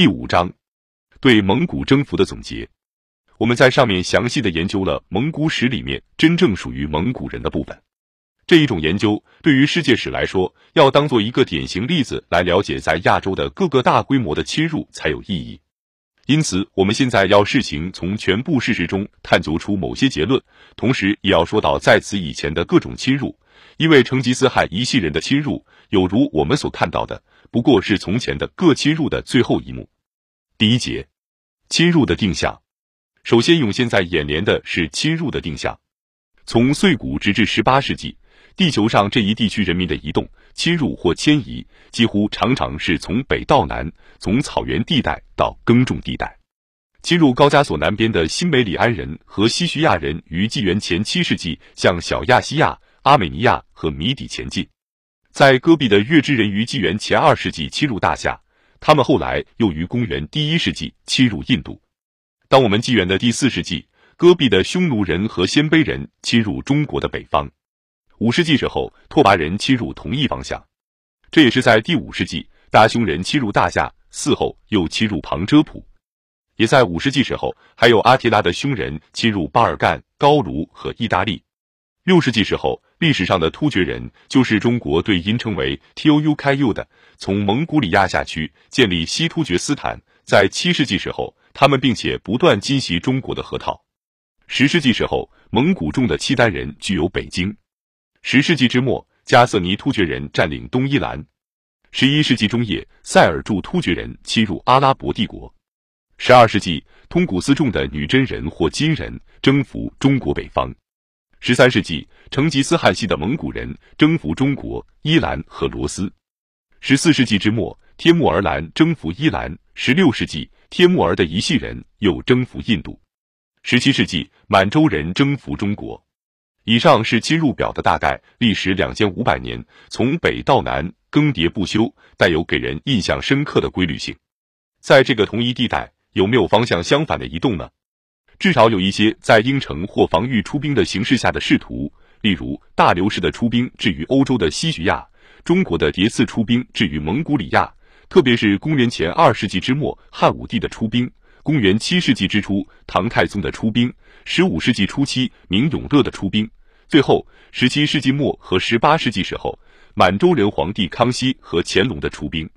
第五章，对蒙古征服的总结。我们在上面详细的研究了蒙古史里面真正属于蒙古人的部分。这一种研究对于世界史来说，要当做一个典型例子来了解在亚洲的各个大规模的侵入才有意义。因此，我们现在要试行从全部事实中探究出某些结论，同时也要说到在此以前的各种侵入。因为成吉思汗一系人的侵入，有如我们所看到的，不过是从前的各侵入的最后一幕。第一节，侵入的定向。首先涌现在眼帘的是侵入的定向。从岁古直至十八世纪。地球上这一地区人民的移动、侵入或迁移，几乎常常是从北到南，从草原地带到耕种地带。侵入高加索南边的新梅里安人和西徐亚人于纪元前七世纪向小亚细亚、阿美尼亚和米底前进。在戈壁的月之人于纪元前二世纪侵入大夏，他们后来又于公元第一世纪侵入印度。当我们纪元的第四世纪，戈壁的匈奴人和鲜卑人侵入中国的北方。五世纪时候，拓跋人侵入同一方向，这也是在第五世纪，大匈人侵入大夏，嗣后又侵入旁遮普，也在五世纪时候，还有阿提拉的匈人侵入巴尔干、高卢和意大利。六世纪时候，历史上的突厥人就是中国对音称为 T O U K U 的，从蒙古里亚下区建立西突厥斯坦。在七世纪时候，他们并且不断侵袭中国的河套。十世纪时候，蒙古中的契丹人具有北京。十世纪之末，加瑟尼突厥人占领东伊兰；十一世纪中叶，塞尔柱突厥人侵入阿拉伯帝国；十二世纪，通古斯众的女真人或金人征服中国北方；十三世纪，成吉思汗系的蒙古人征服中国、伊兰和罗斯；十四世纪之末，帖木儿兰征服伊兰；十六世纪，帖木儿的一系人又征服印度；十七世纪，满洲人征服中国。以上是侵入表的大概，历时两千五百年，从北到南更迭不休，带有给人印象深刻的规律性。在这个同一地带，有没有方向相反的移动呢？至少有一些在应城或防御出兵的形势下的仕途，例如大流士的出兵至于欧洲的西徐亚，中国的迭次出兵至于蒙古里亚，特别是公元前二世纪之末汉武帝的出兵。公元七世纪之初，唐太宗的出兵；十五世纪初期，明永乐的出兵；最后，十七世纪末和十八世纪时候，满洲人皇帝康熙和乾隆的出兵。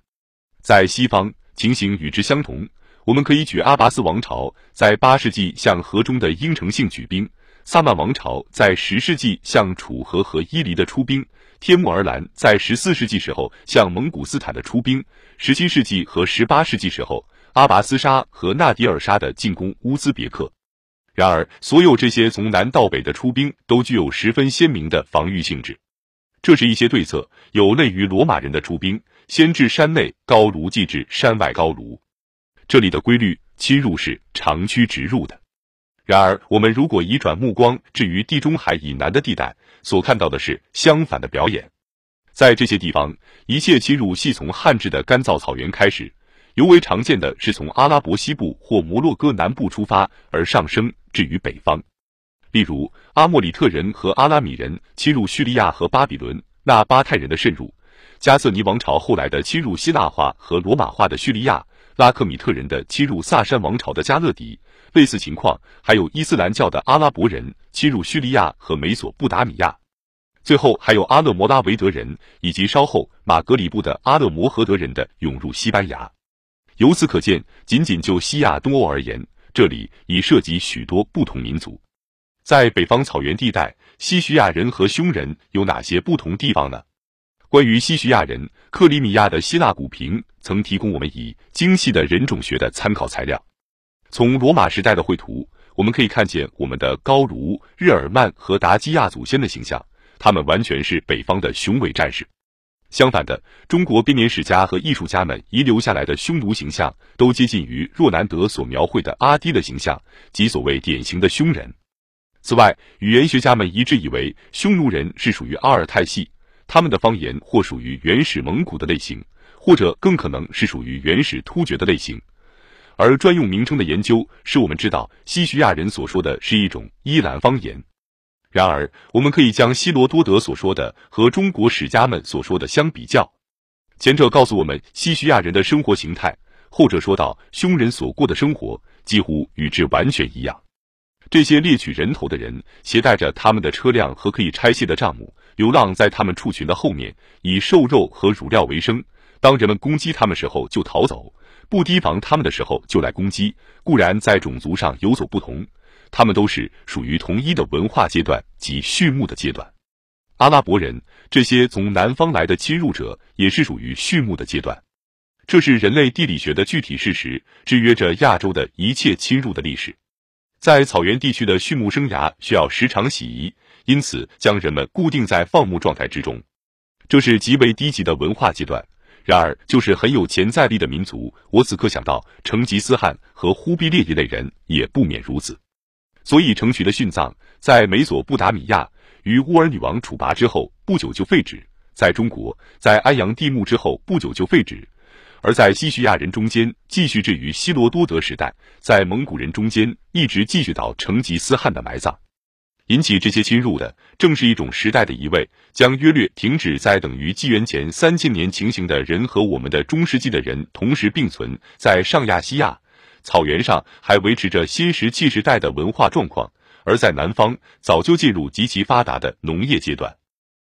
在西方，情形与之相同。我们可以举阿拔斯王朝在八世纪向河中的应城性举兵，萨曼王朝在十世纪向楚河和伊犁的出兵，帖木儿兰在十四世纪时候向蒙古斯坦的出兵，十七世纪和十八世纪时候。阿拔斯沙和纳迪尔沙的进攻乌兹别克，然而所有这些从南到北的出兵都具有十分鲜明的防御性质。这是一些对策，有类于罗马人的出兵，先至山内高卢，继至山外高卢。这里的规律侵入是长驱直入的。然而，我们如果移转目光至于地中海以南的地带，所看到的是相反的表演。在这些地方，一切侵入系从旱制的干燥草原开始。尤为常见的是从阿拉伯西部或摩洛哥南部出发而上升至于北方，例如阿莫里特人和阿拉米人侵入叙利亚和巴比伦，那巴泰人的渗入，加瑟尼王朝后来的侵入希腊化和罗马化的叙利亚，拉克米特人的侵入萨珊王朝的加勒底，类似情况还有伊斯兰教的阿拉伯人侵入叙利亚和美索不达米亚，最后还有阿勒摩拉维德人以及稍后马格里布的阿勒摩荷德人的涌入西班牙。由此可见，仅仅就西亚东欧而言，这里已涉及许多不同民族。在北方草原地带，西徐亚人和匈人有哪些不同地方呢？关于西徐亚人，克里米亚的希腊古瓶曾提供我们以精细的人种学的参考材料。从罗马时代的绘图，我们可以看见我们的高卢、日耳曼和达基亚祖先的形象，他们完全是北方的雄伟战士。相反的，中国编年史家和艺术家们遗留下来的匈奴形象，都接近于若南德所描绘的阿低的形象，即所谓典型的匈人。此外，语言学家们一致以为匈奴人是属于阿尔泰系，他们的方言或属于原始蒙古的类型，或者更可能是属于原始突厥的类型。而专用名称的研究，使我们知道西徐亚人所说的是一种伊兰方言。然而，我们可以将希罗多德所说的和中国史家们所说的相比较。前者告诉我们西徐亚人的生活形态，后者说到匈人所过的生活几乎与之完全一样。这些猎取人头的人携带着他们的车辆和可以拆卸的帐幕，流浪在他们畜群的后面，以瘦肉和乳料为生。当人们攻击他们时候就逃走，不提防他们的时候就来攻击。固然在种族上有所不同，他们都是属于同一的文化阶段及畜牧的阶段。阿拉伯人这些从南方来的侵入者也是属于畜牧的阶段。这是人类地理学的具体事实，制约着亚洲的一切侵入的历史。在草原地区的畜牧生涯需要时常洗衣，因此将人们固定在放牧状态之中，这是极为低级的文化阶段。然而，就是很有潜在力的民族，我此刻想到成吉思汗和忽必烈一类人，也不免如此。所以，成渠的殉葬在美索不达米亚与乌尔女王处拔之后不久就废止；在中国，在安阳地墓之后不久就废止；而在西叙亚人中间继续至于希罗多德时代，在蒙古人中间一直继续到成吉思汗的埋葬。引起这些侵入的，正是一种时代的移位，将约略停止在等于纪元前三千年情形的人和我们的中世纪的人同时并存在上亚细亚草原上，还维持着新石器时代的文化状况；而在南方，早就进入极其发达的农业阶段。